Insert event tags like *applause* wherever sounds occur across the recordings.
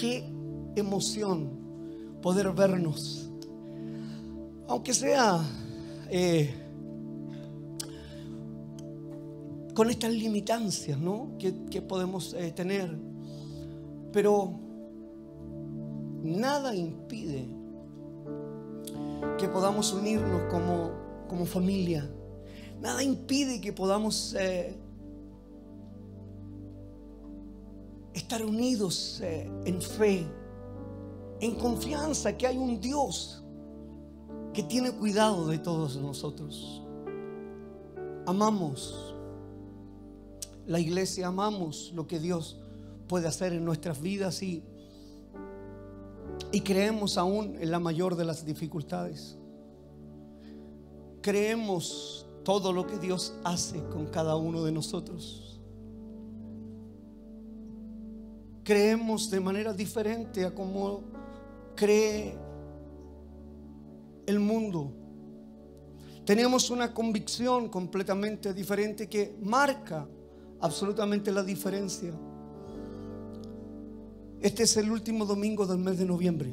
qué emoción poder vernos. Aunque sea eh, con estas limitancias ¿no? que, podemos eh, tener. Pero nada impide que podamos unirnos como, como familia. Nada impide que podamos eh, estar unidos eh, en fe, en confianza que hay un Dios que tiene cuidado de todos nosotros. Amamos la iglesia, amamos lo que Dios puede hacer en nuestras vidas y, y creemos aún en la mayor de las dificultades. Creemos todo lo que Dios hace con cada uno de nosotros. Creemos de manera diferente a como cree el mundo. Tenemos una convicción completamente diferente que marca absolutamente la diferencia. Este es el último domingo del mes de noviembre.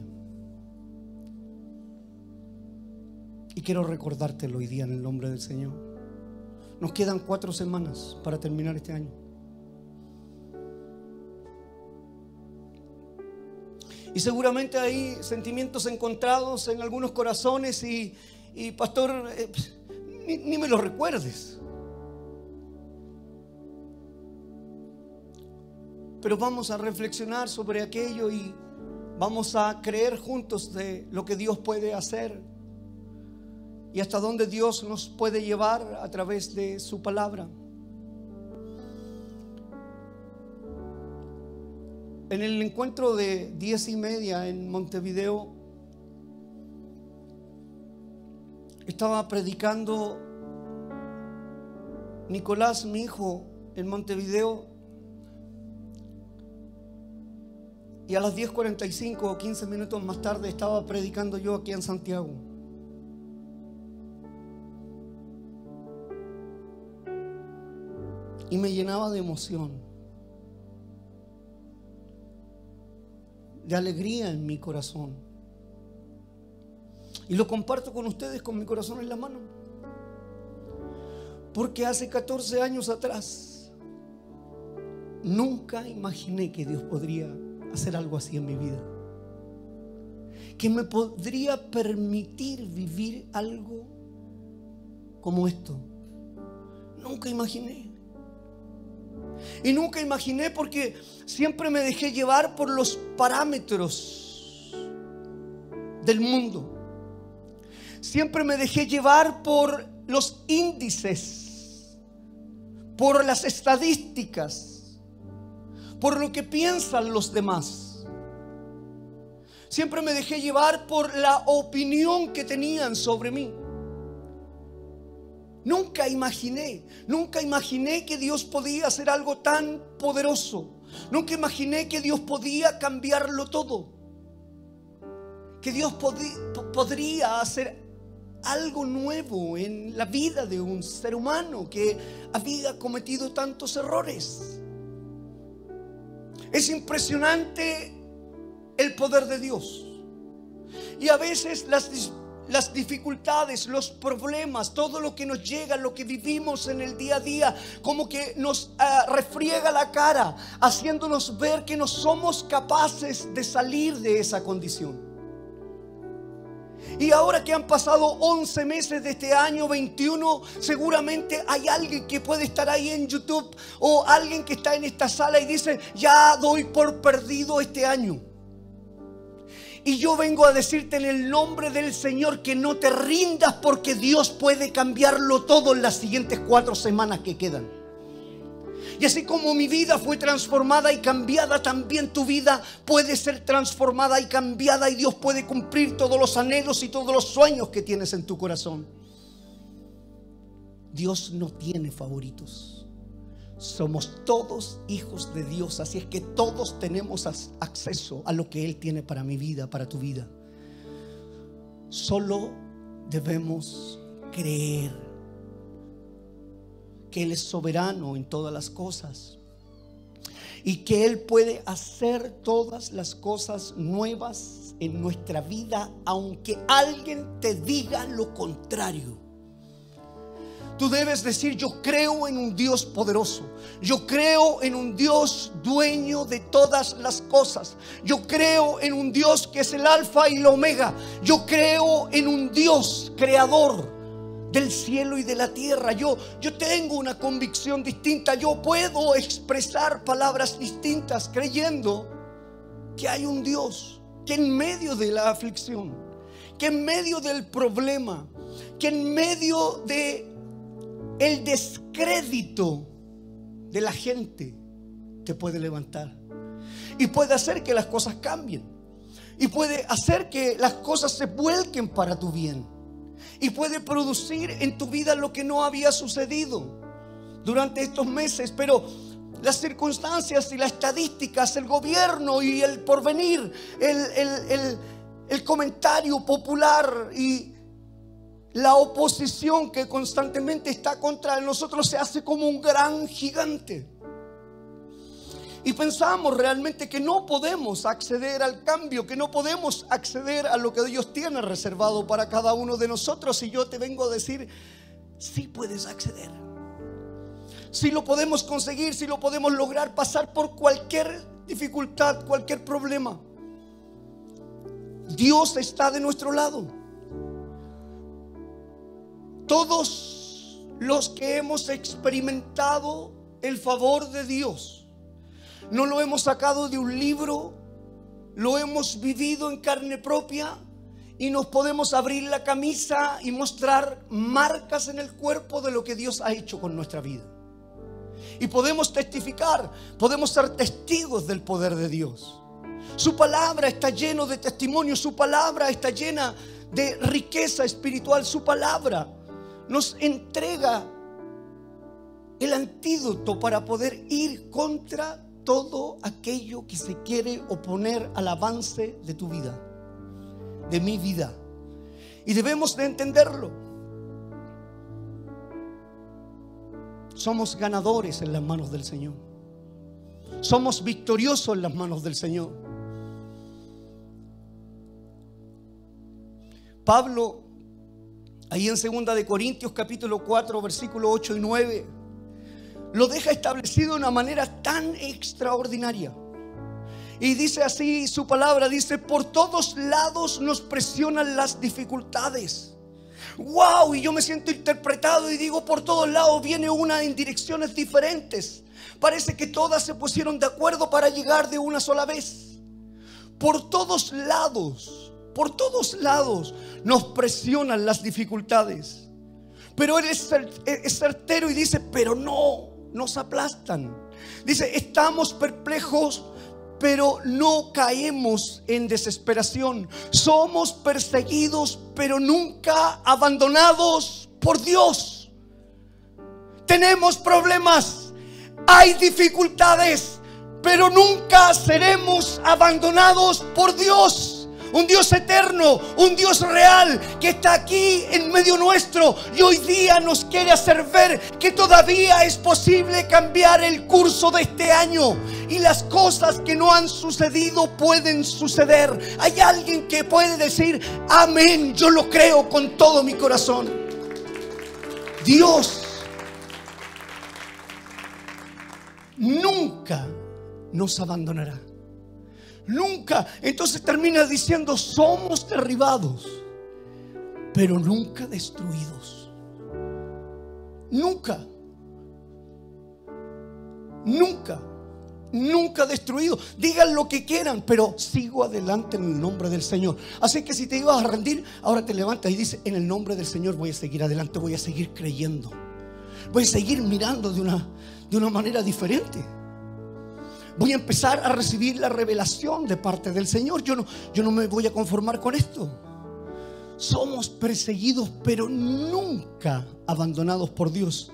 Y quiero recordártelo hoy día en el nombre del Señor. Nos quedan cuatro semanas para terminar este año. Y seguramente hay sentimientos encontrados en algunos corazones y, pastor, eh, ni, ni me lo recuerdes. pero vamos a reflexionar sobre aquello y vamos a creer juntos de lo que Dios puede hacer y hasta dónde Dios nos puede llevar a través de su palabra. En el encuentro de diez y media en Montevideo, estaba predicando Nicolás, mi hijo, en Montevideo, Y a las 10.45 o 15 minutos más tarde estaba predicando yo aquí en Santiago. Y me llenaba de emoción, de alegría en mi corazón. Y lo comparto con ustedes con mi corazón en la mano. Porque hace 14 años atrás nunca imaginé que Dios podría hacer algo así en mi vida. Que me podría permitir vivir algo como esto. Nunca imaginé. Y nunca imaginé porque siempre me dejé llevar por los parámetros del mundo. Siempre me dejé llevar por los índices, por las estadísticas por lo que piensan los demás. Siempre me dejé llevar por la opinión que tenían sobre mí. Nunca imaginé, nunca imaginé que Dios podía hacer algo tan poderoso. Nunca imaginé que Dios podía cambiarlo todo. Que Dios podría hacer algo nuevo en la vida de un ser humano que había cometido tantos errores. Es impresionante el poder de Dios. Y a veces las, las dificultades, los problemas, todo lo que nos llega, lo que vivimos en el día a día, como que nos ah, refriega la cara, haciéndonos ver que no somos capaces de salir de esa condición. Y ahora que han pasado 11 meses de este año 21, seguramente hay alguien que puede estar ahí en YouTube o alguien que está en esta sala y dice, ya doy por perdido este año. Y yo vengo a decirte en el nombre del Señor que no te rindas porque Dios puede cambiarlo todo en las siguientes cuatro semanas que quedan. Y así como mi vida fue transformada y cambiada, también tu vida puede ser transformada y cambiada y Dios puede cumplir todos los anhelos y todos los sueños que tienes en tu corazón. Dios no tiene favoritos. Somos todos hijos de Dios, así es que todos tenemos acceso a lo que Él tiene para mi vida, para tu vida. Solo debemos creer que Él es soberano en todas las cosas. y que Él puede hacer todas las cosas nuevas en nuestra vida, aunque alguien te diga lo contrario. Tú debes decir, yo creo en un Dios poderoso. Yo creo en un Dios dueño de todas las cosas. Yo creo en un Dios que es el alfa y el omega. Yo creo en un Dios creador del cielo y de la tierra. Yo, yo tengo una convicción distinta. Yo puedo expresar palabras distintas creyendo que hay un Dios que en medio de la aflicción, que en medio del problema, que en medio de el descrédito de la gente te puede levantar. Y puede hacer que las cosas cambien. Y puede hacer que las cosas se vuelquen para tu bien. Y puede producir en tu vida lo que no había sucedido durante estos meses. Pero las circunstancias y las estadísticas, el gobierno y el porvenir, el, el comentario popular y la oposición que constantemente está contra nosotros se hace como un gran gigante. Y pensamos realmente que no podemos acceder al cambio, que no podemos acceder a lo que Dios tiene reservado para cada uno de nosotros. Y yo te vengo a decir, sí puedes acceder. Si lo podemos conseguir, si lo podemos lograr, pasar por cualquier dificultad, cualquier problema. Dios está de nuestro lado. Todos los que hemos experimentado el favor de Dios, no lo hemos sacado de un libro, lo hemos vivido en carne propia y nos podemos abrir la camisa y mostrar marcas en el cuerpo de lo que Dios ha hecho con nuestra vida. Y podemos testificar, podemos ser testigos del poder de Dios. Su palabra está lleno de testimonio, su palabra está llena de riqueza espiritual, su palabra nos entrega el antídoto para poder ir contra todo aquello que se quiere oponer al avance de tu vida, de mi vida. Y debemos de entenderlo. Somos ganadores en las manos del Señor. Somos victoriosos en las manos del Señor. Pablo Ahí en segunda de Corintios capítulo 4 versículo 8 y 9 lo deja establecido de una manera tan extraordinaria. Y dice así su palabra, dice, por todos lados nos presionan las dificultades. Wow, y yo me siento interpretado y digo, por todos lados viene una en direcciones diferentes. Parece que todas se pusieron de acuerdo para llegar de una sola vez. Por todos lados por todos lados nos presionan las dificultades. Pero Él es, certero y dice, pero no, nos aplastan. Dice, estamos perplejos, pero no caemos en desesperación. Somos perseguidos, pero nunca abandonados por Dios. Tenemos problemas, hay dificultades, pero nunca seremos abandonados por Dios un Dios eterno, un Dios real que está aquí en medio nuestro y hoy día nos quiere hacer ver que todavía es posible cambiar el curso de este año y las cosas que no han sucedido pueden suceder. Hay alguien que puede decir, amén, yo lo creo con todo mi corazón. Dios nunca nos abandonará. Nunca. Entonces termina diciendo, somos derribados, pero nunca destruidos. Nunca. Nunca. Nunca destruido. Digan lo que quieran, pero sigo adelante en el nombre del Señor. Así que si te ibas a rendir, ahora te levantas y dices, en el nombre del Señor voy a seguir adelante, voy a seguir creyendo. Voy a seguir mirando de una, de una manera diferente voy a empezar a recibir la revelación de parte del Señor. Yo no, yo no me voy a conformar con esto. Somos perseguidos, pero nunca abandonados por Dios.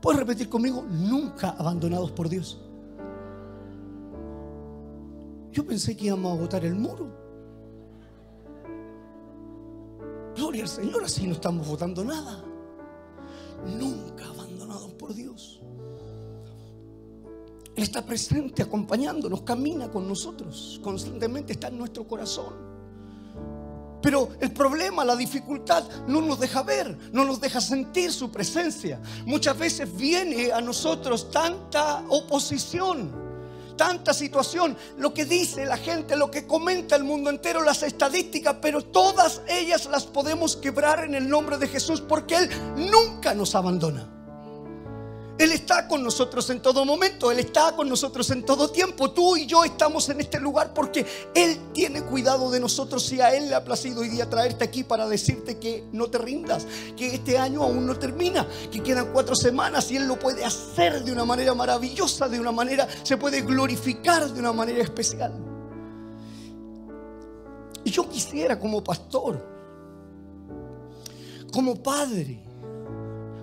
¿Puedes repetir conmigo? Nunca abandonados por Dios. Yo pensé que íbamos a botar el muro. Gloria al Señor, así no estamos votando nada. Nunca abandonados por Dios. Él está presente, acompañándonos, camina con nosotros, constantemente está en nuestro corazón. Pero el problema, la dificultad, no nos deja ver, no nos deja sentir su presencia. Muchas veces viene a nosotros tanta oposición, tanta situación, lo que dice la gente, lo que comenta el mundo entero, las estadísticas, pero todas ellas las podemos quebrar en el nombre de Jesús porque Él nunca nos abandona. Él está con nosotros en todo momento, Él está con nosotros en todo tiempo. Tú y yo estamos en este lugar porque Él tiene cuidado de nosotros y a Él le ha placido hoy día traerte aquí para decirte que no te rindas, que este año aún no termina, que quedan cuatro semanas y Él lo puede hacer de una manera maravillosa, de una manera, se puede glorificar de una manera especial. Y yo quisiera como pastor, como padre,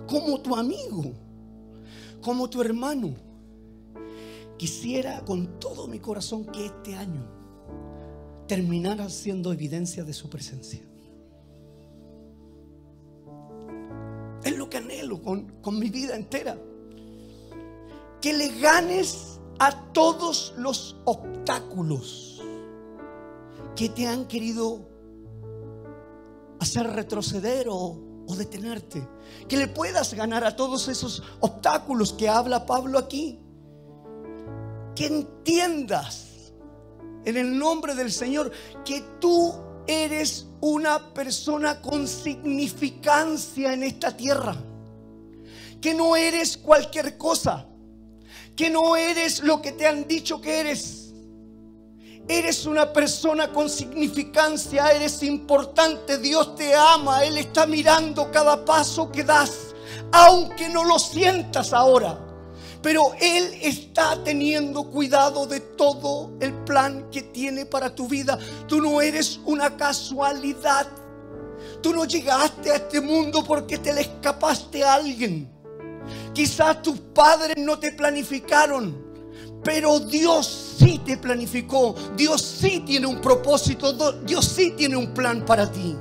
como tu amigo, como tu hermano, quisiera con todo mi corazón que este año terminara siendo evidencia de su presencia. Es lo que anhelo con, con mi vida entera. Que le ganes a todos los obstáculos que te han querido hacer retroceder o o detenerte. Que le puedas ganar a todos esos obstáculos que habla Pablo aquí. Que entiendas en el nombre del Señor que tú eres una persona con significancia en esta tierra. Que no eres cualquier cosa. Que no eres lo que te han dicho que eres Eres una persona con significancia, eres importante, Dios te ama, Él está mirando cada paso que das, aunque no lo sientas ahora. Pero Él está teniendo cuidado de todo el plan que tiene para tu vida. Tú no eres una casualidad. Tú no llegaste a este mundo porque te le escapaste a alguien. Quizás tus padres no te planificaron. Pero Dios sí te planificó. Dios sí tiene un propósito. Dios sí tiene un plan para ti.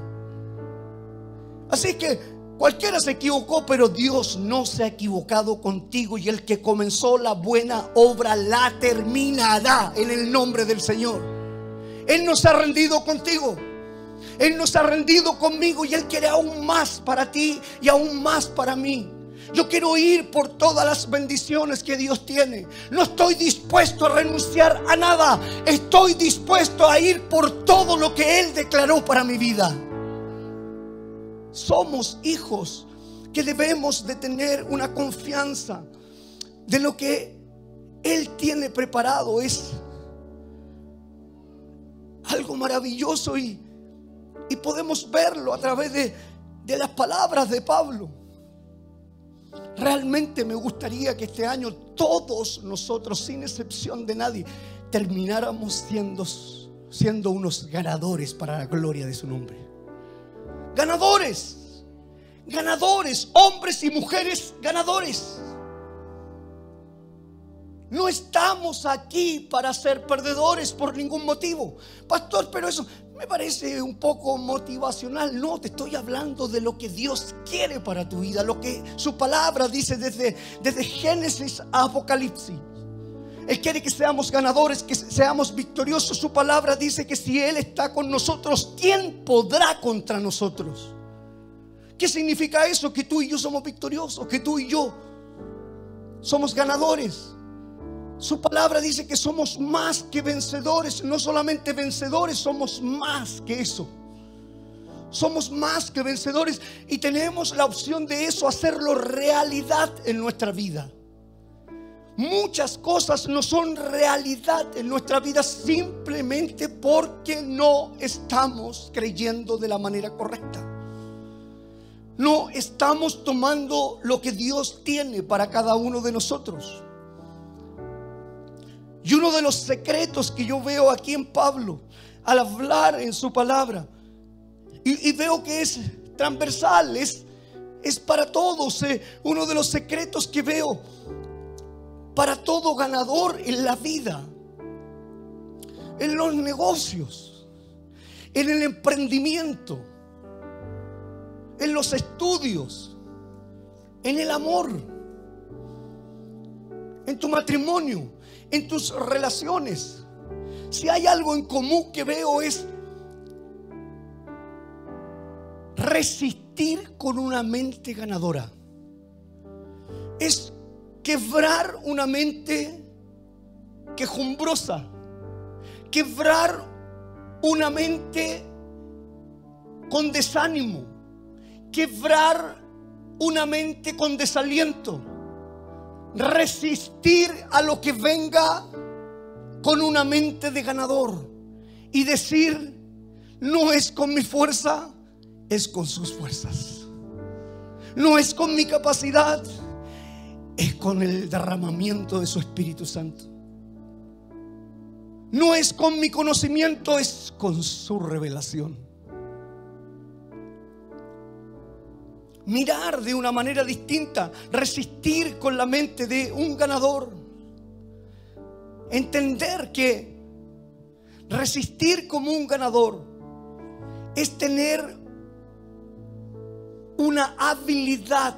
Así que cualquiera se equivocó, pero Dios no se ha equivocado contigo. Y el que comenzó la buena obra la terminará en el nombre del Señor. Él nos ha rendido contigo. Él nos ha rendido conmigo y Él quiere aún más para ti y aún más para mí. Yo quiero ir por todas las bendiciones que Dios tiene. No estoy dispuesto a renunciar a nada. Estoy dispuesto a ir por todo lo que Él declaró para mi vida. Somos hijos que debemos de tener una confianza de lo que Él tiene preparado. Es algo maravilloso y, y podemos verlo a través de, de las palabras de Pablo. Realmente me gustaría que este año todos nosotros, sin excepción de nadie, termináramos siendo, siendo unos ganadores para la gloria de su nombre. Ganadores, ganadores, hombres y mujeres ganadores. No estamos aquí para ser perdedores por ningún motivo. Pastor, pero eso, me parece un poco motivacional. No, te estoy hablando de lo que Dios quiere para tu vida, lo que su palabra dice desde, desde Génesis a Apocalipsis. Él quiere que seamos ganadores, que seamos victoriosos. Su palabra dice que si Él está con nosotros, ¿quién podrá contra nosotros? ¿Qué significa eso? Que tú y yo somos victoriosos, que tú y yo somos ganadores. Su palabra dice que somos más que vencedores, no solamente vencedores, somos más que eso. Somos más que vencedores y tenemos la opción de eso, hacerlo realidad en nuestra vida. Muchas cosas no son realidad en nuestra vida simplemente porque no estamos creyendo de la manera correcta. No estamos tomando lo que Dios tiene para cada uno de nosotros. Y uno de los secretos que yo veo aquí en Pablo, al hablar en su palabra, y, veo que es transversal, es, es para todos. Eh, uno de los secretos que veo para todo ganador en la vida, en los negocios, en el emprendimiento, en los estudios, en el amor, en tu matrimonio en tus relaciones. Si hay algo en común que veo es resistir con una mente ganadora. Es quebrar una mente quejumbrosa. Quebrar una mente con desánimo. Quebrar una mente con desaliento. Resistir a lo que venga con una mente de ganador. Y decir, no es con mi fuerza, es con sus fuerzas. No es con mi capacidad, es con el derramamiento de su Espíritu Santo. No es con mi conocimiento, es con su revelación. Mirar de una manera distinta, resistir con la mente de un ganador. Entender que resistir como un ganador es tener una habilidad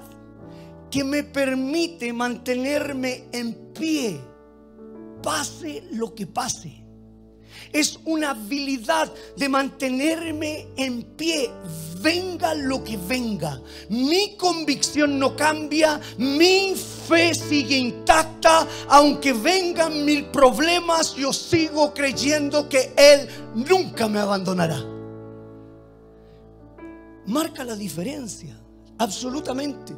que me permite mantenerme en pie, pase lo que pase. Es una habilidad de mantenerme en pie, venga lo que venga. Mi convicción no cambia, mi fe sigue intacta, aunque vengan mil problemas, yo sigo creyendo que Él nunca me abandonará. Marca la diferencia, absolutamente.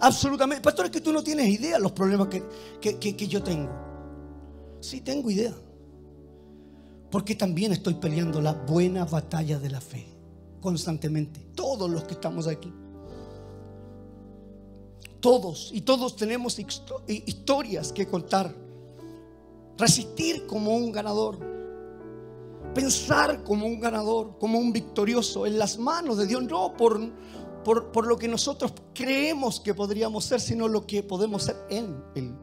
Absolutamente. Pastor, es que tú no tienes idea de los problemas que, que yo tengo. Sí, tengo idea. Porque también estoy peleando la buena batalla de la fe constantemente. Todos los que estamos aquí. Todos. Y todos tenemos historias que contar. Resistir como un ganador. Pensar como un ganador, como un victorioso en las manos de Dios. No por, por, lo que nosotros creemos que podríamos ser, sino lo que podemos ser en Él.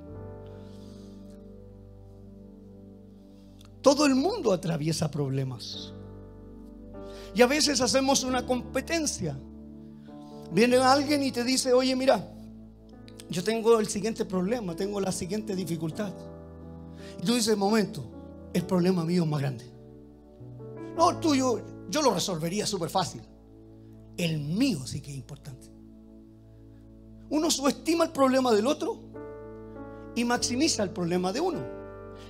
Todo el mundo atraviesa problemas. Y a veces hacemos una competencia. Viene alguien y te dice, oye, mira, yo tengo el siguiente problema, tengo la siguiente dificultad. Y tú dices, momento, el problema mío es más grande. No, el tuyo, yo lo resolvería súper fácil. El mío sí que es importante. Uno subestima el problema del otro y maximiza el problema de uno,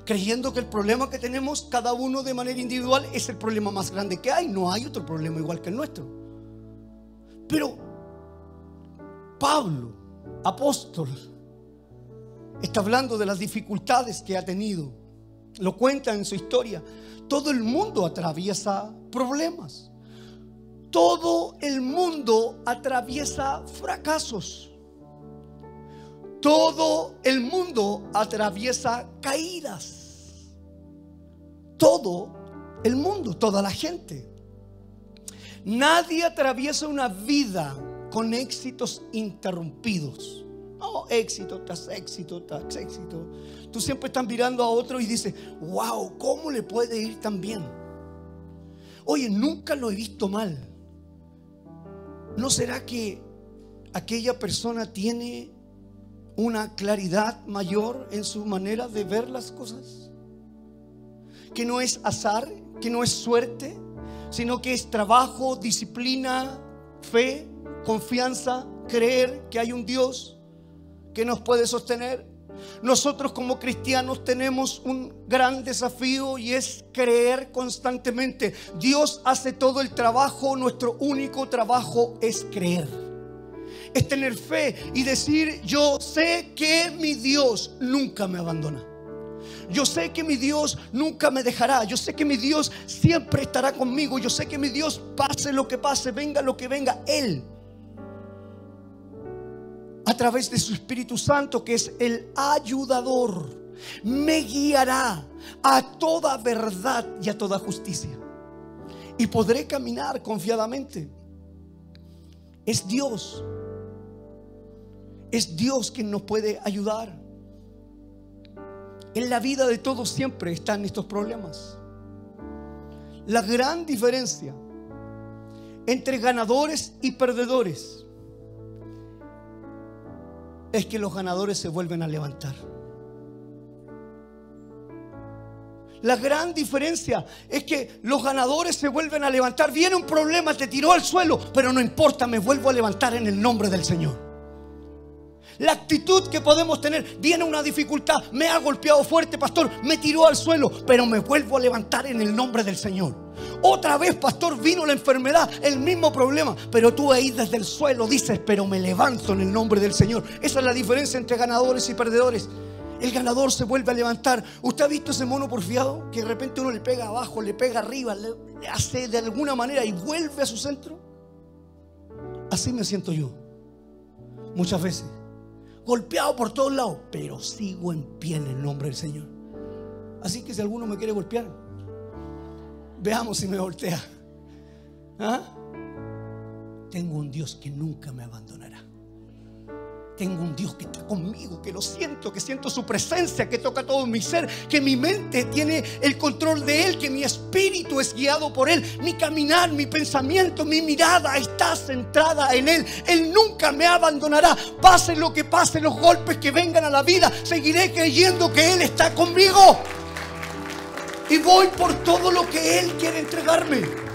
creyendo que el problema que tenemos cada uno de manera individual es el problema más grande que hay. No hay otro problema igual que el nuestro. Pero Pablo, apóstol, está hablando de las dificultades que ha tenido. Lo cuenta en su historia. Todo el mundo atraviesa problemas. Todo el mundo atraviesa fracasos. Todo el mundo atraviesa caídas. Todo el mundo, toda la gente. Nadie atraviesa una vida con éxitos interrumpidos. No, éxito tras éxito tras éxito. Tú siempre estás mirando a otro y dices, wow, ¿cómo le puede ir tan bien? Oye, nunca lo he visto mal. ¿No será que aquella persona tiene una claridad mayor en su manera de ver las cosas? Que no es azar, que no es suerte, sino que es trabajo, disciplina, fe, confianza, creer que hay un Dios que nos puede sostener. Nosotros como cristianos tenemos un gran desafío y es creer constantemente. Dios hace todo el trabajo, nuestro único trabajo es creer. Es tener fe y decir, yo sé que mi Dios nunca me abandona. Yo sé que mi Dios nunca me dejará. Yo sé que mi Dios siempre estará conmigo. Yo sé que mi Dios, pase lo que pase, venga lo que venga, Él a través de su Espíritu Santo, que es el ayudador, me guiará a toda verdad y a toda justicia. Y podré caminar confiadamente. Es Dios. Es Dios quien nos puede ayudar. En la vida de todos siempre están estos problemas. La gran diferencia entre ganadores y perdedores es que los ganadores se vuelven a levantar. La gran diferencia es que los ganadores se vuelven a levantar. Viene un problema, te tiró al suelo, pero no importa, me vuelvo a levantar en el nombre del Señor. La actitud que podemos tener, viene una dificultad, me ha golpeado fuerte, pastor, me tiró al suelo, pero me vuelvo a levantar en el nombre del Señor. Otra vez, pastor, vino la enfermedad, el mismo problema, pero tú ahí desde el suelo dices, pero me levanto en el nombre del Señor. Esa es la diferencia entre ganadores y perdedores el ganador se vuelve a levantar. ¿Usted ha visto ese mono porfiado? Que de repente uno le pega abajo, le pega arriba, le, hace de alguna manera y vuelve a su centro. Así me siento yo. Muchas veces. Golpeado por todos lados, pero sigo en pie en el nombre del Señor. Así que si alguno me quiere golpear, veamos si me voltea. ¿Ah? Tengo un Dios que nunca me abandonará tengo un Dios que está conmigo, que lo siento, que siento su presencia, que toca todo mi ser, que mi mente tiene el control de Él, que mi espíritu es guiado por Él, mi caminar, mi pensamiento, mi mirada está centrada en Él. Él nunca me abandonará. Pase lo que pase, los golpes que vengan a la vida, seguiré creyendo que Él está conmigo. Y voy por todo lo que Él quiere entregarme.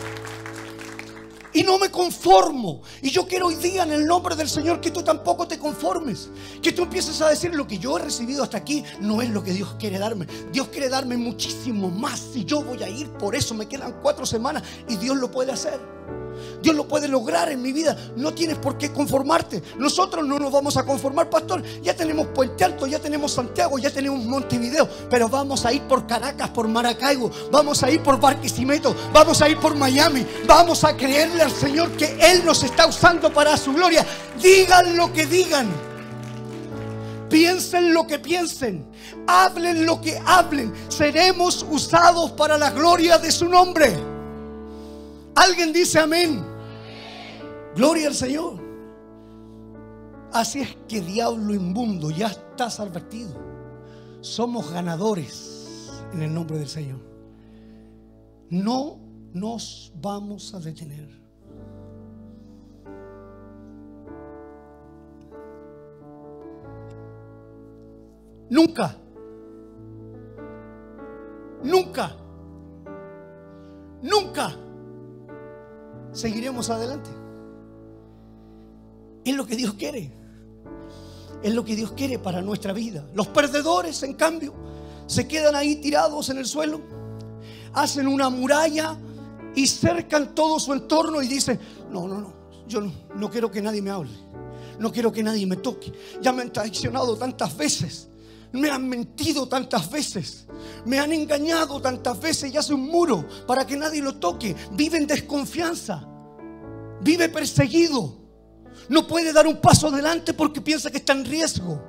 Y no me conformo. Y yo quiero hoy día en el nombre del Señor que tú tampoco te conformes. Que tú empieces a decir lo que yo he recibido hasta aquí no es lo que Dios quiere darme. Dios quiere darme muchísimo más. Y yo voy a ir por eso. Me quedan cuatro semanas y Dios lo puede hacer. Dios lo puede lograr en mi vida. No tienes por qué conformarte. Nosotros no nos vamos a conformar, pastor. Ya tenemos Puente Alto, ya tenemos Santiago, ya tenemos Montevideo. Pero vamos a ir por Caracas, por Maracaibo. Vamos a ir por Barquisimeto. Vamos a ir por Miami. Vamos a creerle al Señor que Él nos está usando para su gloria. Digan lo que digan. Piensen lo que piensen. Hablen lo que hablen. Seremos usados para la gloria de su nombre. Alguien dice amén. Gloria al Señor. Así es que diablo inmundo, ya estás advertido. Somos ganadores en el nombre del Señor. No nos vamos a detener. Nunca. Nunca. Nunca seguiremos adelante. Es lo que Dios quiere. Es lo que Dios quiere para nuestra vida. Los perdedores, en cambio, se quedan ahí tirados en el suelo, hacen una muralla y cercan todo su entorno y dicen, no, no, no, yo no, no quiero que nadie me hable. No quiero que nadie me toque. Ya me han traicionado tantas veces. Me han mentido tantas veces. Me han engañado tantas veces y hace un muro para que nadie lo toque. Vive en desconfianza. Vive perseguido. No puede dar un paso adelante porque piensa que está en riesgo.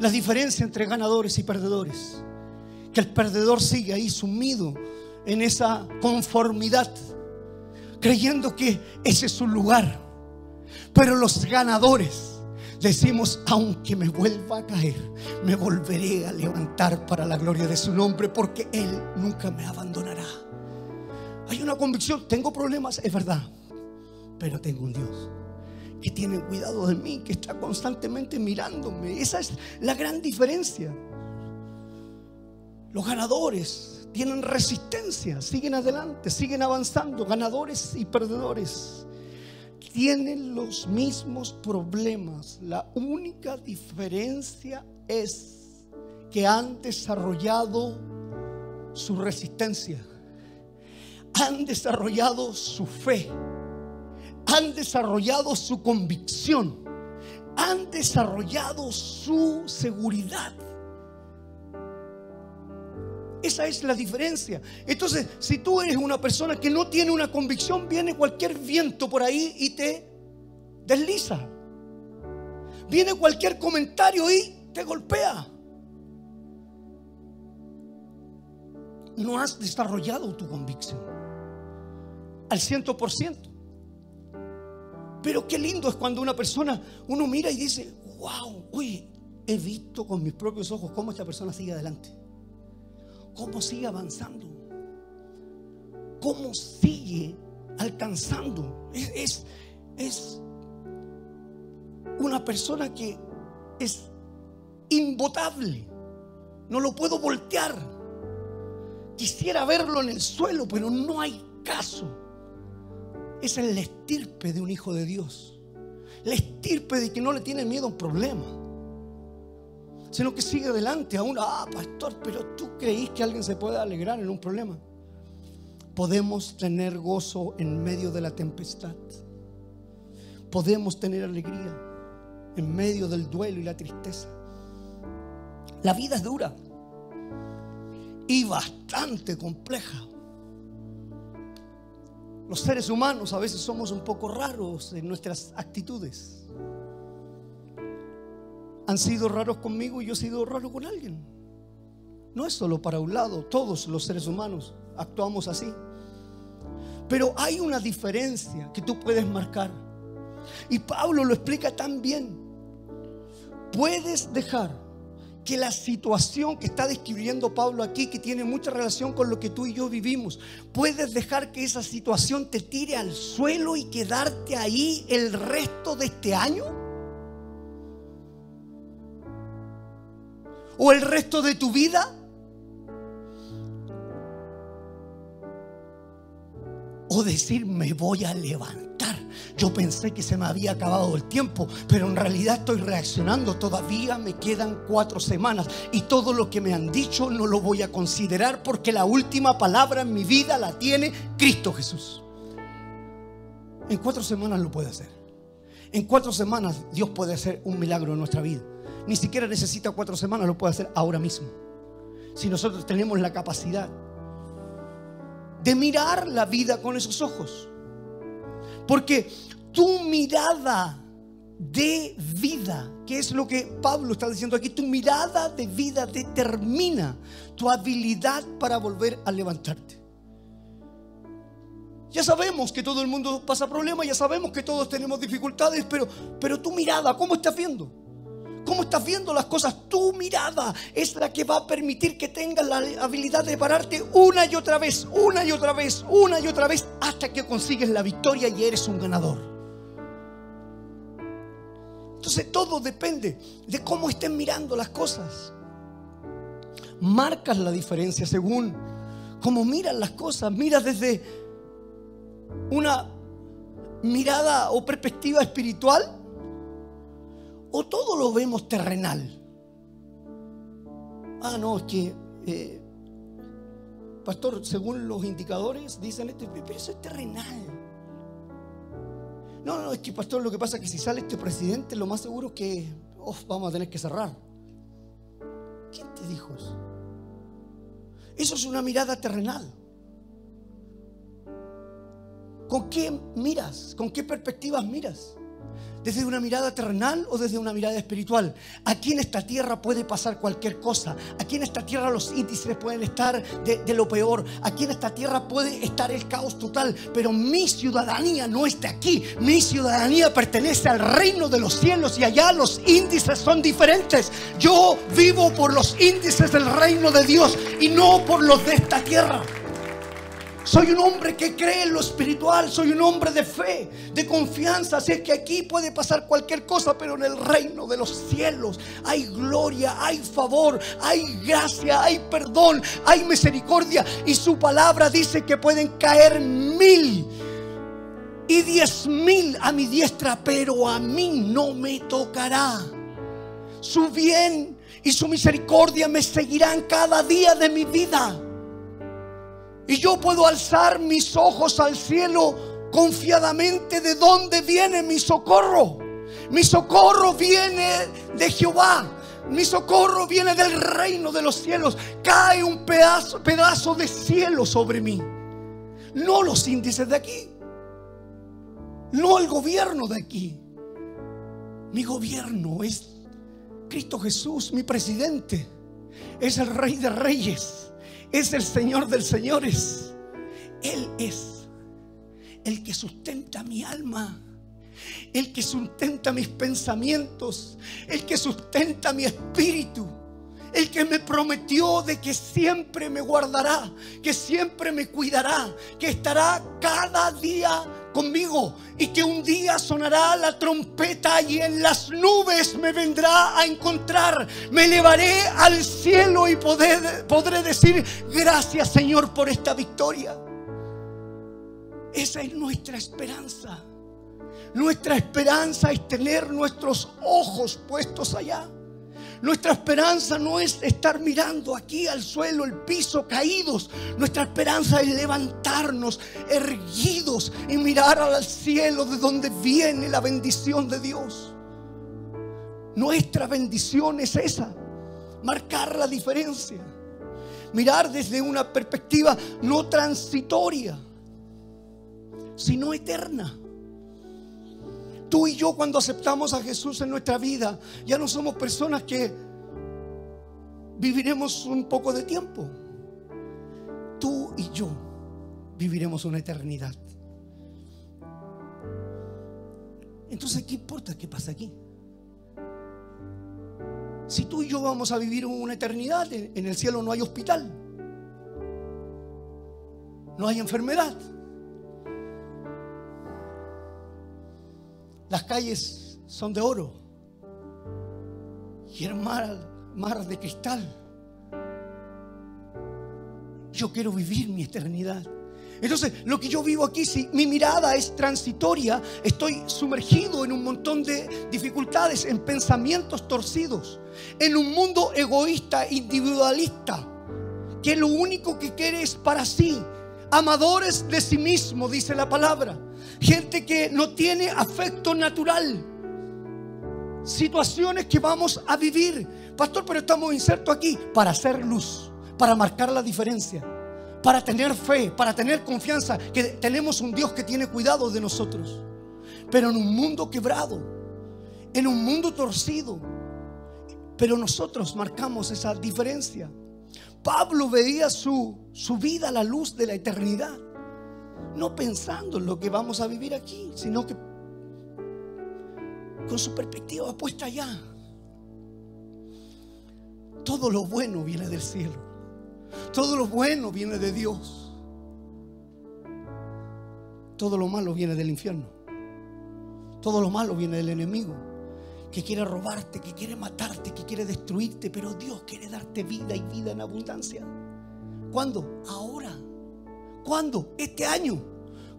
La diferencia entre ganadores y perdedores. Que el perdedor sigue ahí sumido en esa conformidad, creyendo que ese es su lugar. Pero los ganadores Decimos, aunque me vuelva a caer, me volveré a levantar para la gloria de su nombre, porque Él nunca me abandonará. Hay una convicción, tengo problemas, es verdad, pero tengo un Dios que tiene cuidado de mí, que está constantemente mirándome. Esa es la gran diferencia. Los ganadores tienen resistencia, siguen adelante, siguen avanzando, ganadores y perdedores tienen los mismos problemas. La única diferencia es que han desarrollado su resistencia, han desarrollado su fe, han desarrollado su convicción, han desarrollado su seguridad. Esa es la diferencia. Entonces, si tú eres una persona que no tiene una convicción, viene cualquier viento por ahí y te desliza. Viene cualquier comentario y te golpea. No has desarrollado tu convicción al ciento por ciento. Pero qué lindo es cuando una persona, uno mira y dice, wow, oye, he visto con mis propios ojos cómo esta persona sigue adelante cómo sigue avanzando, cómo sigue alcanzando. Es, es, una persona que es imbotable. No lo puedo voltear. Quisiera verlo en el suelo, pero no hay caso. Esa es la estirpe de un hijo de Dios. La estirpe de que no le tiene miedo a un problema. Sino que sigue adelante aún. Ah, pastor, pero tú creís que alguien se puede alegrar en un problema. Podemos tener gozo en medio de la tempestad. Podemos tener alegría en medio del duelo y la tristeza. La vida es dura y bastante compleja. Los seres humanos a veces somos un poco raros en nuestras actitudes. Han sido raros conmigo y yo he sido raro con alguien. No es solo para un lado, todos los seres humanos actuamos así. Pero hay una diferencia que tú puedes marcar. Y Pablo lo explica tan bien. Puedes dejar que la situación que está describiendo Pablo aquí, que tiene mucha relación con lo que tú y yo vivimos, puedes dejar que esa situación te tire al suelo y quedarte ahí el resto de este año? ¿O el resto de tu vida? ¿O decir, me voy a levantar? Yo pensé que se me había acabado el tiempo, pero en realidad estoy reaccionando. Todavía me quedan cuatro semanas y todo lo que me han dicho no lo voy a considerar porque la última palabra en mi vida la tiene Cristo Jesús. En cuatro semanas lo puede hacer. En cuatro semanas Dios puede hacer un milagro en nuestra vida. Ni siquiera necesita cuatro semanas, lo puede hacer ahora mismo. Si nosotros tenemos la capacidad de mirar la vida con esos ojos. Porque tu mirada de vida, que es lo que Pablo está diciendo aquí, tu mirada de vida determina tu habilidad para volver a levantarte. Ya sabemos que todo el mundo pasa problemas, ya sabemos que todos tenemos dificultades, pero, pero tu mirada, ¿cómo estás viendo? ¿Cómo estás viendo las cosas? Tu mirada es la que va a permitir que tengas la habilidad de pararte una y otra vez, una y otra vez, una y otra vez, hasta que consigues la victoria y eres un ganador. Entonces todo depende de cómo estén mirando las cosas. Marcas la diferencia según cómo miras las cosas. Miras desde una mirada o perspectiva espiritual ¿O todo lo vemos terrenal? Ah, no, es que, eh, pastor, según los indicadores, dicen esto, pero eso es terrenal. No, no, es que, pastor, lo que pasa es que si sale este presidente, lo más seguro es que oh, vamos a tener que cerrar. ¿Quién te dijo eso? Eso es una mirada terrenal. ¿Con qué miras? ¿Con qué perspectivas miras? ¿Desde una mirada terrenal o desde una mirada espiritual? Aquí en esta tierra puede pasar cualquier cosa. Aquí en esta tierra los índices pueden estar de, lo peor. Aquí en esta tierra puede estar el caos total. Pero mi ciudadanía no está aquí. Mi ciudadanía pertenece al reino de los cielos y allá los índices son diferentes. Yo vivo por los índices del reino de Dios y no por los de esta tierra. Soy un hombre que cree en lo espiritual, soy un hombre de fe, de confianza. Así que aquí puede pasar cualquier cosa, pero en el reino de los cielos hay gloria, hay favor, hay gracia, hay perdón, hay misericordia. Y su palabra dice que pueden caer mil y diez mil a mi diestra, pero a mí no me tocará. Su bien y su misericordia me seguirán cada día de mi vida. Y yo puedo alzar mis ojos al cielo confiadamente de dónde viene mi socorro. Mi socorro viene de Jehová. Mi socorro viene del reino de los cielos. Cae un pedazo, pedazo de cielo sobre mí. No los índices de aquí. No el gobierno de aquí. Mi gobierno es Cristo Jesús, mi presidente. Es el rey de reyes es el Señor de señores. Él es el que sustenta mi alma. El que sustenta mis pensamientos. El que sustenta mi espíritu. El que me prometió de que siempre me guardará. Que siempre me cuidará. Que estará cada día conmigo y que un día sonará la trompeta y en las nubes me vendrá a encontrar. Me elevaré al cielo y podré decir gracias Señor por esta victoria. Esa es nuestra esperanza. Nuestra esperanza es tener nuestros ojos puestos allá. Nuestra esperanza no es estar mirando aquí al suelo, el piso, caídos. Nuestra esperanza es levantarnos erguidos y mirar al cielo de donde viene la bendición de Dios. Nuestra bendición es esa, marcar la diferencia. Mirar desde una perspectiva no transitoria, sino eterna. Tú y yo cuando aceptamos a Jesús en nuestra vida, ya no somos personas que viviremos un poco de tiempo. Tú y yo viviremos una eternidad. Entonces, ¿qué importa qué pasa aquí? Si tú y yo vamos a vivir una eternidad, en el cielo no hay hospital, no hay enfermedad, Las calles son de oro y el mar, mar de cristal. Yo quiero vivir mi eternidad. Entonces, lo que yo vivo aquí, si mi mirada es transitoria, estoy sumergido en un montón de dificultades, en pensamientos torcidos, en un mundo egoísta, individualista, que lo único que quiere es para sí, amadores de sí mismo, dice la palabra. Gente que no tiene afecto natural. Situaciones que vamos a vivir. Pastor, pero estamos insertos aquí para hacer luz, para marcar la diferencia, para tener fe, para tener confianza que tenemos un Dios que tiene cuidado de nosotros. Pero en un mundo quebrado, en un mundo torcido, pero nosotros marcamos esa diferencia. Pablo veía su, su vida a la luz de la eternidad no pensando en lo que vamos a vivir aquí, sino que con su perspectiva puesta allá. Todo lo bueno viene del cielo. Todo lo bueno viene de Dios. Todo lo malo viene del infierno. Todo lo malo viene del enemigo que quiere robarte, que quiere matarte, que quiere destruirte, pero Dios quiere darte vida y vida en abundancia. ¿Cuándo? Ahora. ¿Cuándo? Este año.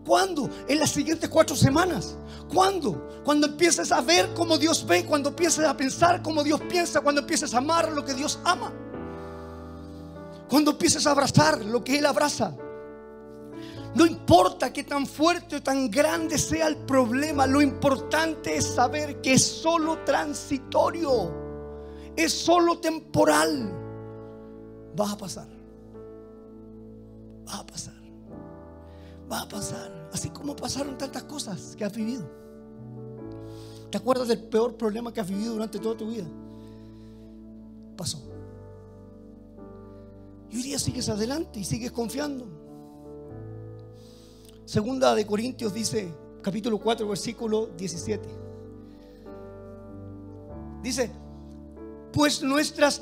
¿Cuándo? En las siguientes cuatro semanas. ¿Cuándo? Cuando empieces a ver cómo Dios ve, cuando empieces a pensar como Dios piensa, cuando empieces a amar lo que Dios ama. Cuando empieces a abrazar lo que Él abraza. No importa que tan fuerte o tan grande sea el problema, lo importante es saber que es solo transitorio, es solo temporal. Va a pasar. Va a pasar va a pasar. Así como pasaron tantas cosas que has vivido. ¿Te acuerdas del peor problema que has vivido durante toda tu vida? Pasó. Y hoy día sigues adelante y sigues confiando. Segunda de Corintios dice, capítulo 4, versículo 17. Dice, pues nuestras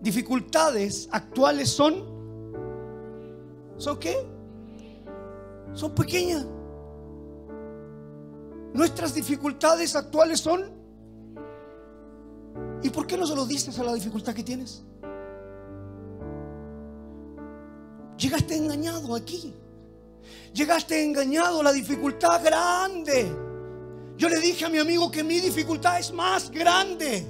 dificultades actuales son, ¿son qué? son pequeñas. Nuestras dificultades actuales son... ¿Y por qué no se lo dices a la dificultad que tienes? Llegaste engañado aquí. Llegaste engañado la dificultad grande. Yo le dije a mi amigo que mi dificultad es más grande.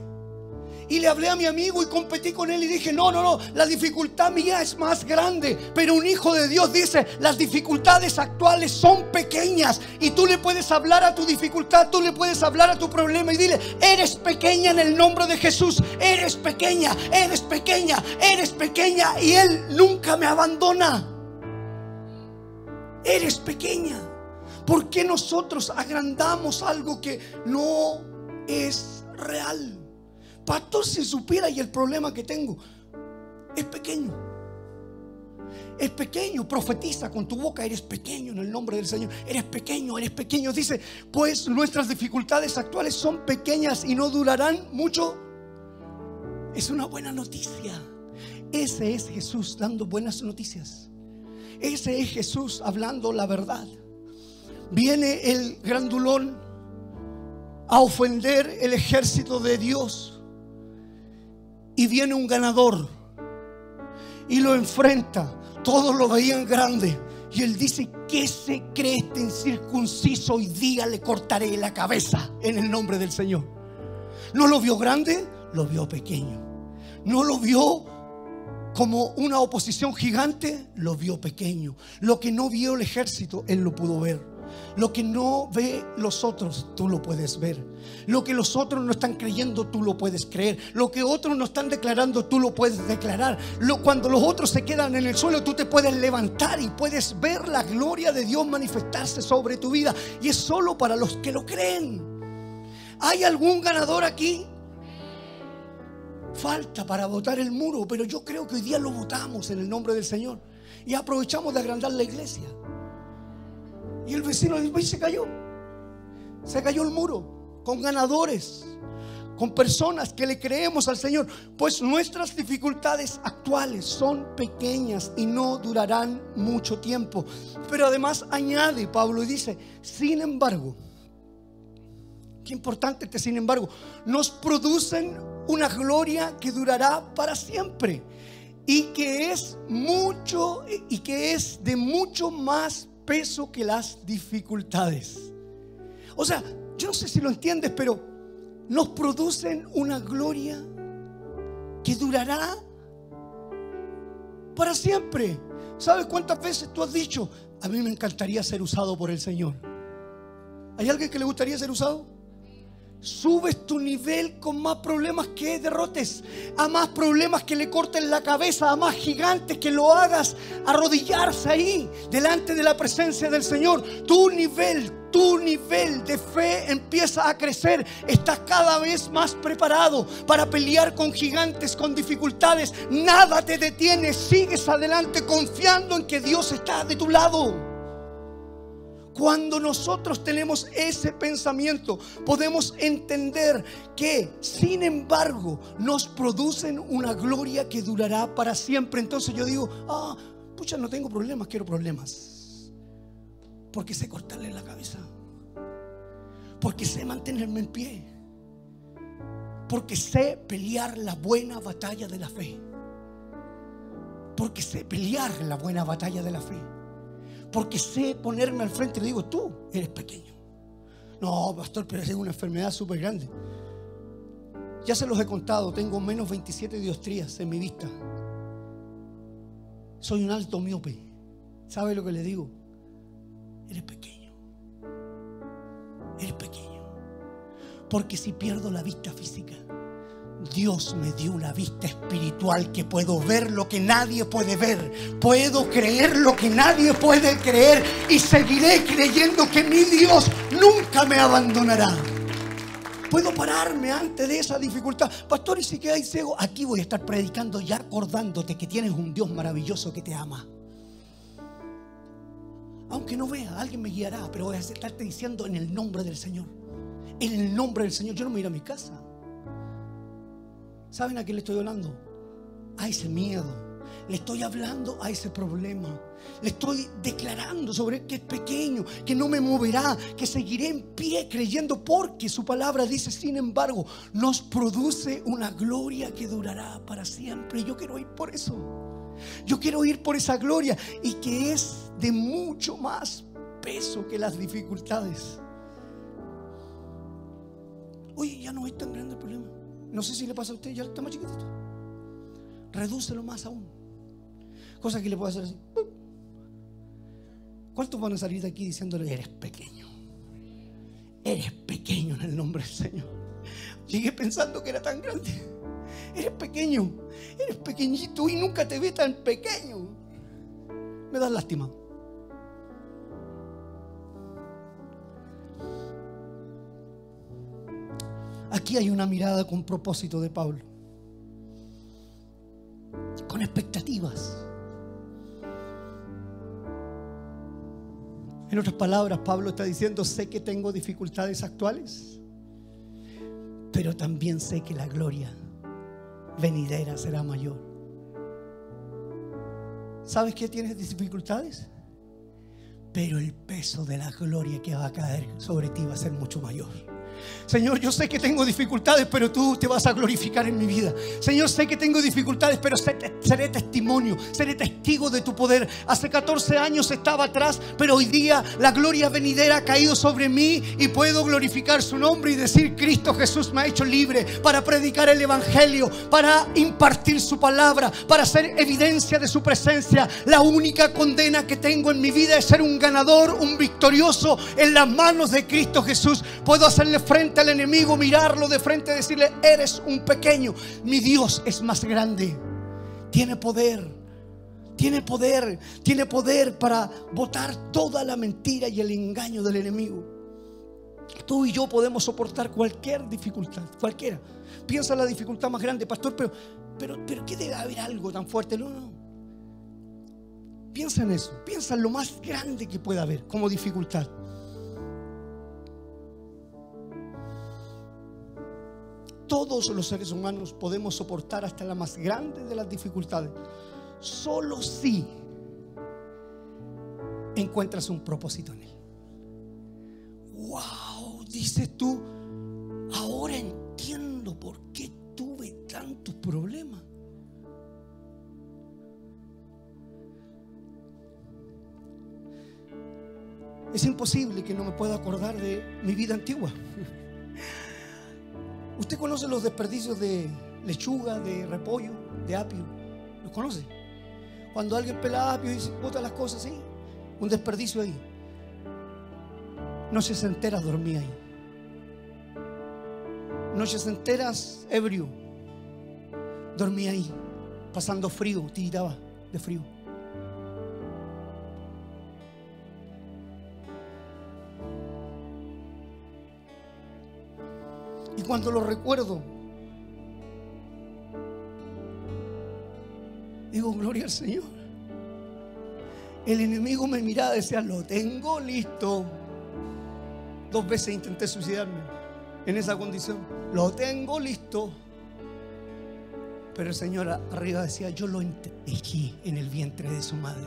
Y le hablé a mi amigo y competí con él y dije, no, no, no, la dificultad mía es más grande. Pero un hijo de Dios dice, las dificultades actuales son pequeñas. Y tú le puedes hablar a tu dificultad, tú le puedes hablar a tu problema y dile, eres pequeña en el nombre de Jesús. Eres pequeña, eres pequeña, eres pequeña. Y Él nunca me abandona. Eres pequeña. ¿Por qué nosotros agrandamos algo que no es real? Pastor, si supiera y el problema que tengo es pequeño. Es pequeño, profetiza con tu boca, eres pequeño en el nombre del Señor. Eres pequeño, eres pequeño. Dice, pues nuestras dificultades actuales son pequeñas y no durarán mucho. Es una buena noticia. Ese es Jesús dando buenas noticias. Ese es Jesús hablando la verdad. viene el grandulón a ofender el ejército de Dios. Y viene un ganador y lo enfrenta. Todos lo veían grande. Y él dice, ¿qué se cree este incircunciso? Hoy día le cortaré la cabeza en el nombre del Señor. ¿No lo vio grande? Lo vio pequeño. ¿No lo vio como una oposición gigante? Lo vio pequeño. Lo que no vio el ejército, él lo pudo ver. Lo que no ve los otros, tú lo puedes ver. Lo que los otros no están creyendo, tú lo puedes creer. Lo que otros no están declarando, tú lo puedes declarar. Lo, cuando los otros se quedan en el suelo, tú te puedes levantar y puedes ver la gloria de Dios manifestarse sobre tu vida. Y es solo para los que lo creen. ¿Hay algún ganador aquí? Falta para votar el muro, pero yo creo que hoy día lo votamos en el nombre del Señor. Y aprovechamos de agrandar la iglesia. Y el vecino se cayó. Se cayó el muro con ganadores, con personas que le creemos al Señor. Pues nuestras dificultades actuales son pequeñas y no durarán mucho tiempo. Pero además añade Pablo y dice, sin embargo, qué importante este sin embargo, nos producen una gloria que durará para siempre y que es mucho y que es de mucho más peso que las dificultades. O sea, yo no sé si lo entiendes, pero nos producen una gloria que durará para siempre. ¿Sabes cuántas veces tú has dicho, a mí me encantaría ser usado por el Señor? ¿Hay alguien que le gustaría ser usado? Subes tu nivel con más problemas que derrotes, a más problemas que le corten la cabeza, a más gigantes que lo hagas arrodillarse ahí delante de la presencia del Señor. Tu nivel, tu nivel de fe empieza a crecer. Estás cada vez más preparado para pelear con gigantes, con dificultades. Nada te detiene. Sigues adelante confiando en que Dios está de tu lado. Cuando nosotros tenemos ese pensamiento, podemos entender que, sin embargo, nos producen una gloria que durará para siempre. Entonces yo digo, ah, pucha, no tengo problemas, quiero problemas. Porque sé cortarle la cabeza. Porque sé mantenerme en pie. Porque sé pelear la buena batalla de la fe. Porque sé pelear la buena batalla de la fe. Porque sé ponerme al frente y le digo, tú eres pequeño. No, pastor, pero es una enfermedad súper grande. Ya se los he contado, tengo menos 27 diostrías en mi vista. Soy un alto miope. ¿Sabe lo que le digo? Eres pequeño. Eres pequeño. Porque si pierdo la vista física, Dios me dio una vista espiritual que puedo ver lo que nadie puede ver. Puedo creer lo que nadie puede creer. Y seguiré creyendo que mi Dios nunca me abandonará. Puedo pararme antes de esa dificultad. Pastor, y si quedáis ciego, aquí voy a estar predicando y acordándote que tienes un Dios maravilloso que te ama. Aunque no vea, alguien me guiará, pero voy a estarte diciendo en el nombre del Señor. En el nombre del Señor. Yo no me iré a mi casa. ¿Saben a qué le estoy hablando? A ese miedo. Le estoy hablando a ese problema. Le estoy declarando sobre que es pequeño, que no me moverá, que seguiré en pie creyendo porque su palabra dice, sin embargo, nos produce una gloria que durará para siempre. Yo quiero ir por eso. Yo quiero ir por esa gloria y que es de mucho más peso que las dificultades. Oye, ya no es tan grande el problema. No sé si le pasa a usted, ya está más chiquitito. Redúcelo más aún. Cosa que le puede hacer así. ¿Cuántos van a salir de aquí diciéndole, eres pequeño? Eres pequeño en el nombre del Señor. Llegué pensando que era tan grande. Eres pequeño, eres pequeñito y nunca te vi tan pequeño. Me das lástima. Aquí hay una mirada con propósito de Pablo. Con expectativas. En otras palabras, Pablo está diciendo, sé que tengo dificultades actuales, pero también sé que la gloria venidera será mayor. ¿Sabes que tienes dificultades? pero el peso de la gloria que va a caer sobre ti va a ser mucho mayor. Señor, yo sé que tengo dificultades, pero tú te vas a glorificar en mi vida. Señor, sé que tengo dificultades, pero seré testimonio, seré testigo de tu poder. Hace 14 años estaba atrás, pero hoy día la gloria venidera ha caído sobre mí y puedo glorificar su nombre y decir, Cristo Jesús me ha hecho libre para predicar el Evangelio, para impartir su palabra, para hacer evidencia de su presencia. La única condena que tengo en mi vida es ser un ganador, un victorioso en las manos de Cristo Jesús. Puedo hacerle frente al enemigo, mirarlo de frente decirle, eres un pequeño. Mi Dios es más grande. Tiene poder. Tiene poder. Tiene poder para botar toda la mentira y el engaño del enemigo. Tú y yo podemos soportar cualquier dificultad, cualquiera. Piensa la dificultad más grande, pastor, pero, pero, pero ¿qué debe haber algo tan fuerte? No, no. Piensa en eso, piensa en lo más grande que pueda haber como dificultad. Todos los seres humanos podemos soportar hasta la más grande de las dificultades. Solo si encuentras un propósito en él. Wow, dices tú, ahora entiendo por qué tuve tantos problemas. Es imposible que no me pueda acordar de mi vida antigua. *laughs* ¿Usted conoce los desperdicios de lechuga, de repollo, de apio? ¿Los conoce? Cuando alguien pela apio y bota las cosas así, un desperdicio ahí. Noches enteras dormía ahí. Noches enteras ebrio. Dormía ahí, pasando frío, tiraba de frío. Cuando lo recuerdo, digo, gloria al Señor. El enemigo me miraba y decía, lo tengo listo. Dos veces intenté suicidarme en esa condición. Lo tengo listo. Pero el Señor arriba decía, yo lo entendí en el vientre de su madre.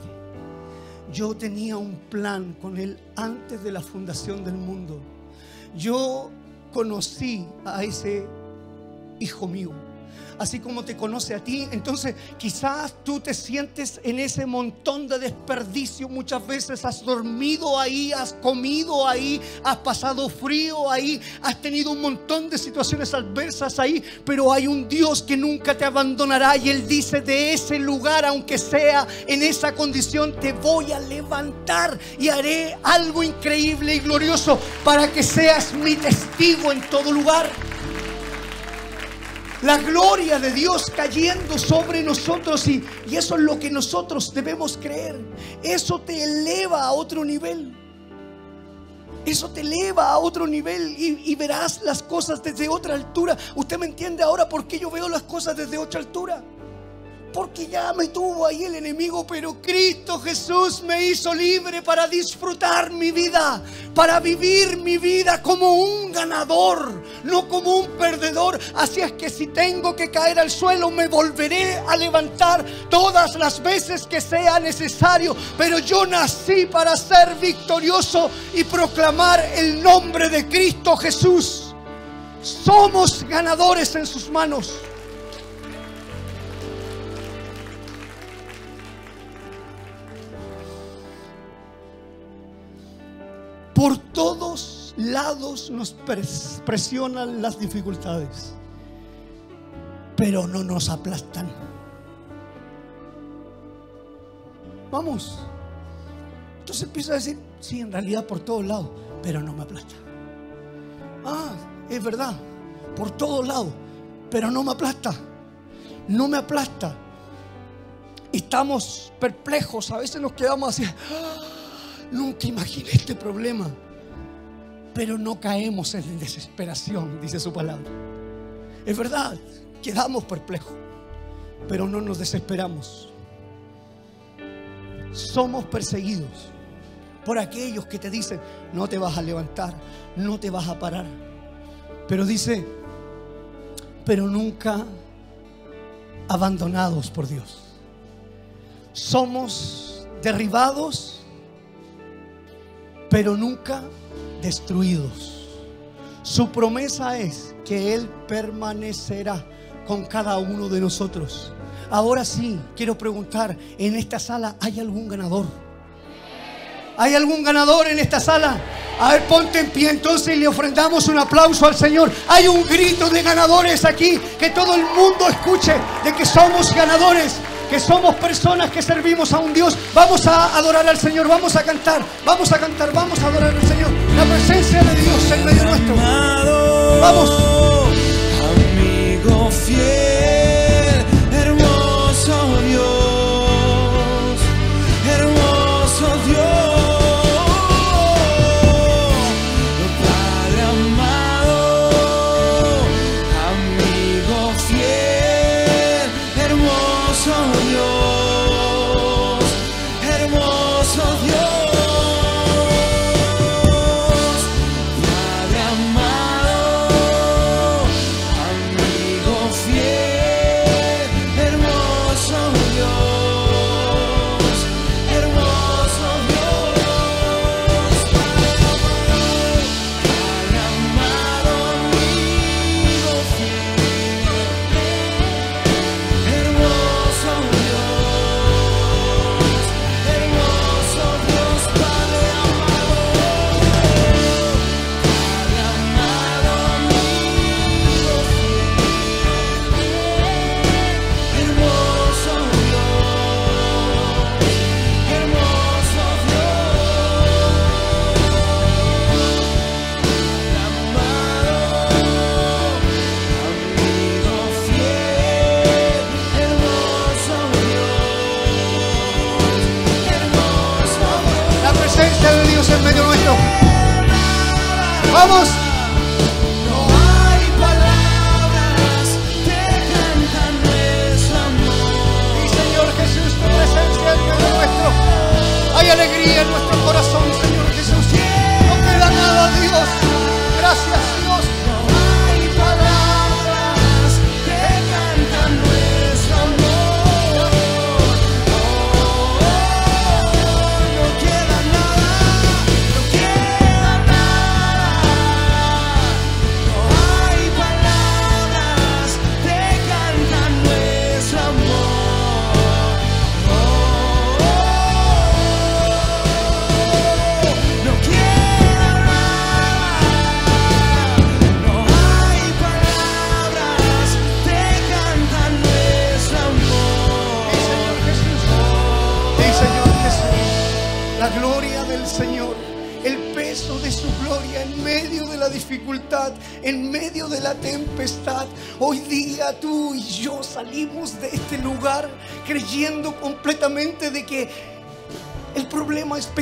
Yo tenía un plan con Él antes de la fundación del mundo. Yo conocí a ese hijo mío así como te conoce a ti. Entonces quizás tú te sientes en ese montón de desperdicio. Muchas veces has dormido ahí, has comido ahí, has pasado frío ahí, has tenido un montón de situaciones adversas ahí, pero hay un Dios que nunca te abandonará y Él dice de ese lugar, aunque sea en esa condición, te voy a levantar y haré algo increíble y glorioso para que seas mi testigo en todo lugar la gloria de Dios cayendo sobre nosotros y, eso es lo que nosotros debemos creer. Eso te eleva a otro nivel. Eso te eleva a otro nivel y, y, verás las cosas desde otra altura. Usted me entiende ahora por qué yo veo las cosas desde otra altura. Porque ya me tuvo ahí el enemigo, pero Cristo Jesús me hizo libre para disfrutar mi vida, para vivir mi vida como un ganador, no como un perdedor. Así es que si tengo que caer al suelo, me volveré a levantar todas las veces que sea necesario. Pero yo nací para ser victorioso y proclamar el nombre de Cristo Jesús. Somos ganadores en sus manos. Por todos lados nos presionan las dificultades, pero no nos aplastan. Vamos. Entonces empieza a decir, sí, en realidad por todos lados, pero no me aplasta. Ah, es verdad, por todos lados, pero no me aplasta. No me aplasta. Estamos perplejos, a veces nos quedamos así. Nunca imaginé este problema. Pero no caemos en desesperación, dice su palabra. Es verdad, quedamos perplejos, pero no nos desesperamos. Somos perseguidos por aquellos que te dicen, no te vas a levantar, no te vas a parar. Pero dice, pero nunca abandonados por Dios. Somos derribados pero nunca destruidos. Su promesa es que Él permanecerá con cada uno de nosotros. Ahora sí, quiero preguntar, ¿en esta sala hay algún ganador? ¿Hay algún ganador en esta sala? A ver, ponte en pie entonces y le ofrendamos un aplauso al Señor. Hay un grito de ganadores aquí, que todo el mundo escuche de que somos ganadores, que somos personas que servimos a un Dios. Vamos a adorar al Señor, vamos a cantar, vamos a cantar, vamos a adorar al Señor. La presencia de Dios en medio nuestro. Vamos. Amigo fiel,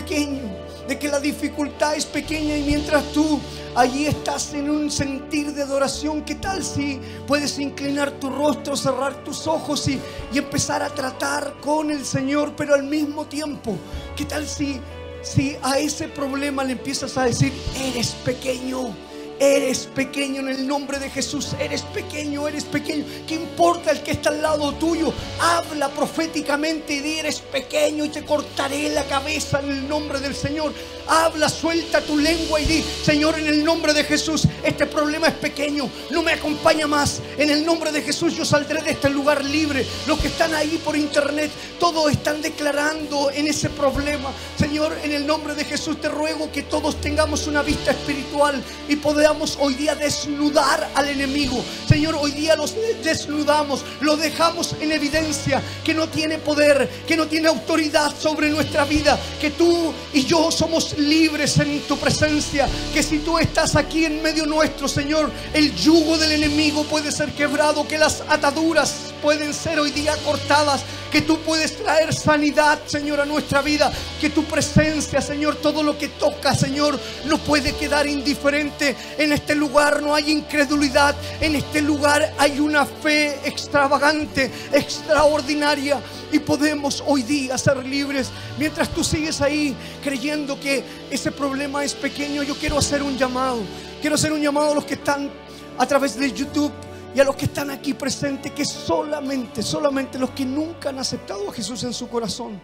pequeño, de que la dificultad es pequeña y mientras tú allí estás en un sentir de adoración, ¿qué tal si puedes inclinar tu rostro, cerrar tus ojos y, y empezar a tratar con el Señor, pero al mismo tiempo, ¿qué tal si, si a ese problema le empiezas a decir, eres pequeño? Eres pequeño en el nombre de Jesús. Eres pequeño, eres pequeño. ¿Qué importa el que está al lado tuyo? Habla proféticamente y di, eres pequeño y te cortaré la cabeza en el nombre del Señor. Habla, suelta tu lengua y di, Señor, en el nombre de Jesús, este problema es pequeño. No me acompaña más. En el nombre de Jesús yo saldré de este lugar libre. Los que están ahí por internet, todos están declarando en ese problema. Señor, en el nombre de Jesús te ruego que todos tengamos una vista espiritual y podamos hoy día desnudar al enemigo. Señor, hoy día los desnudamos, lo dejamos en evidencia que no tiene poder, que no tiene autoridad sobre nuestra vida, que tú y yo somos libres en tu presencia, que si tú estás aquí en medio nuestro, Señor, el yugo del enemigo puede ser quebrado, que las ataduras pueden ser hoy día cortadas, que tú puedes traer sanidad, Señor, a nuestra vida, que tu presencia, Señor, todo lo que toca, Señor, no puede quedar indiferente. En este lugar no hay incredulidad, en este lugar hay una fe extravagante, extraordinaria. Y podemos hoy día ser libres. Mientras tú sigues ahí creyendo que ese problema es pequeño, yo quiero hacer un llamado. Quiero hacer un llamado a los que están a través de YouTube y a los que están aquí presentes, que solamente, solamente los que nunca han aceptado a Jesús en su corazón,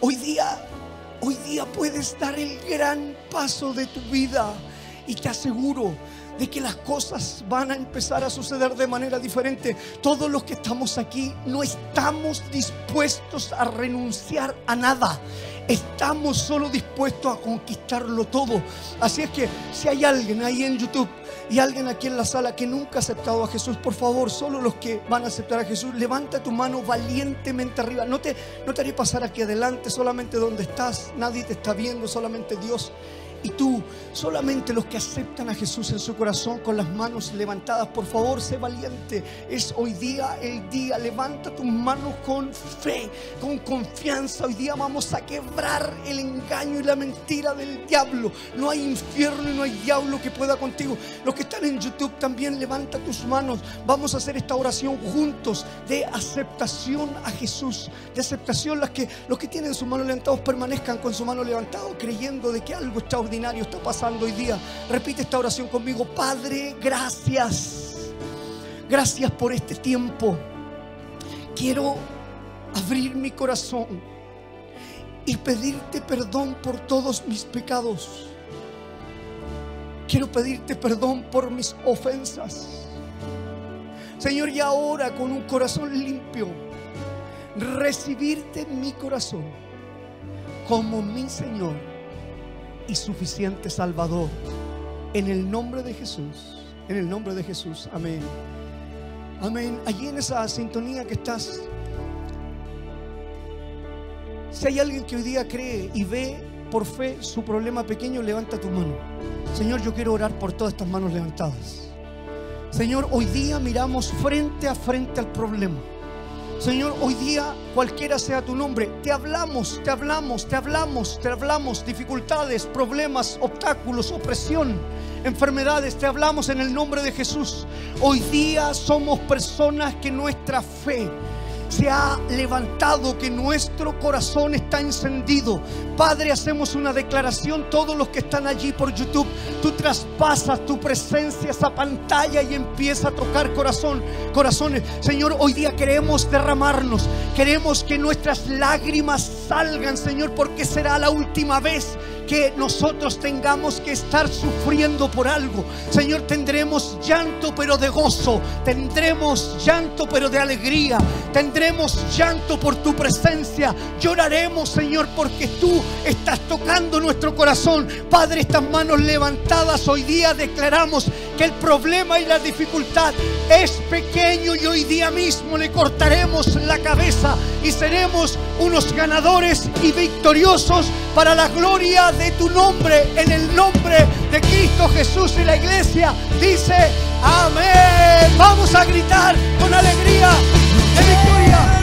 hoy día, hoy día puedes dar el gran paso de tu vida y te aseguro de que las cosas van a empezar a suceder de manera diferente. Todos los que estamos aquí no estamos dispuestos a renunciar a nada. Estamos solo dispuestos a conquistarlo todo. Así es que si hay alguien ahí en YouTube y alguien aquí en la sala que nunca ha aceptado a Jesús, por favor, solo los que van a aceptar a Jesús, levanta tu mano valientemente arriba. No te, no te haré pasar aquí adelante, solamente donde estás. Nadie te está viendo, solamente Dios. Y tú, solamente los que aceptan a Jesús en su corazón con las manos levantadas, por favor, sé valiente. Es hoy día el día. Levanta tus manos con fe, con confianza. Hoy día vamos a quebrar el engaño y la mentira del diablo. No hay infierno y no hay diablo que pueda contigo. Los que están en YouTube también levanta tus manos. Vamos a hacer esta oración juntos de aceptación a Jesús. De aceptación. Las que, los que tienen sus manos levantadas permanezcan con su mano levantada, creyendo de que algo está pasando hoy día. Repite esta oración conmigo. Padre, gracias. Gracias por este tiempo. Quiero abrir mi corazón y pedirte perdón por todos mis pecados. Quiero pedirte perdón por mis ofensas. Señor, y ahora con un corazón limpio, recibirte en mi corazón como mi Señor y suficiente Salvador. En el nombre de Jesús. En el nombre de Jesús. Amén. Amén. Allí en esa sintonía que estás. Si hay alguien que hoy día cree y ve por fe su problema pequeño, levanta tu mano. Señor, yo quiero orar por todas estas manos levantadas. Señor, hoy día miramos frente a frente al problema. Señor, hoy día, cualquiera sea tu nombre, te hablamos, te hablamos, te hablamos, te hablamos, dificultades, problemas, obstáculos, opresión, enfermedades, te hablamos en el nombre de Jesús. Hoy día somos personas que nuestra fe se ha levantado, que nuestro corazón está encendido. Padre, hacemos una declaración, todos los que están allí por YouTube, tú traspasas tu presencia, esa pantalla y empieza a tocar corazón, corazones. Señor, hoy día queremos derramarnos, queremos que nuestras lágrimas salgan, Señor, porque será la última vez que nosotros tengamos que estar sufriendo por algo. Señor, tendremos llanto pero de gozo, tendremos llanto pero de alegría, tendremos llanto por tu presencia, lloraremos, Señor, porque tú estás tocando nuestro corazón. Padre, estas manos levantadas hoy día declaramos que el problema y la dificultad es pequeño y hoy día mismo le cortaremos la cabeza y seremos unos ganadores y victoriosos para la gloria de tu nombre, en el nombre de Cristo Jesús y la iglesia dice amén. Vamos a gritar con alegría de victoria.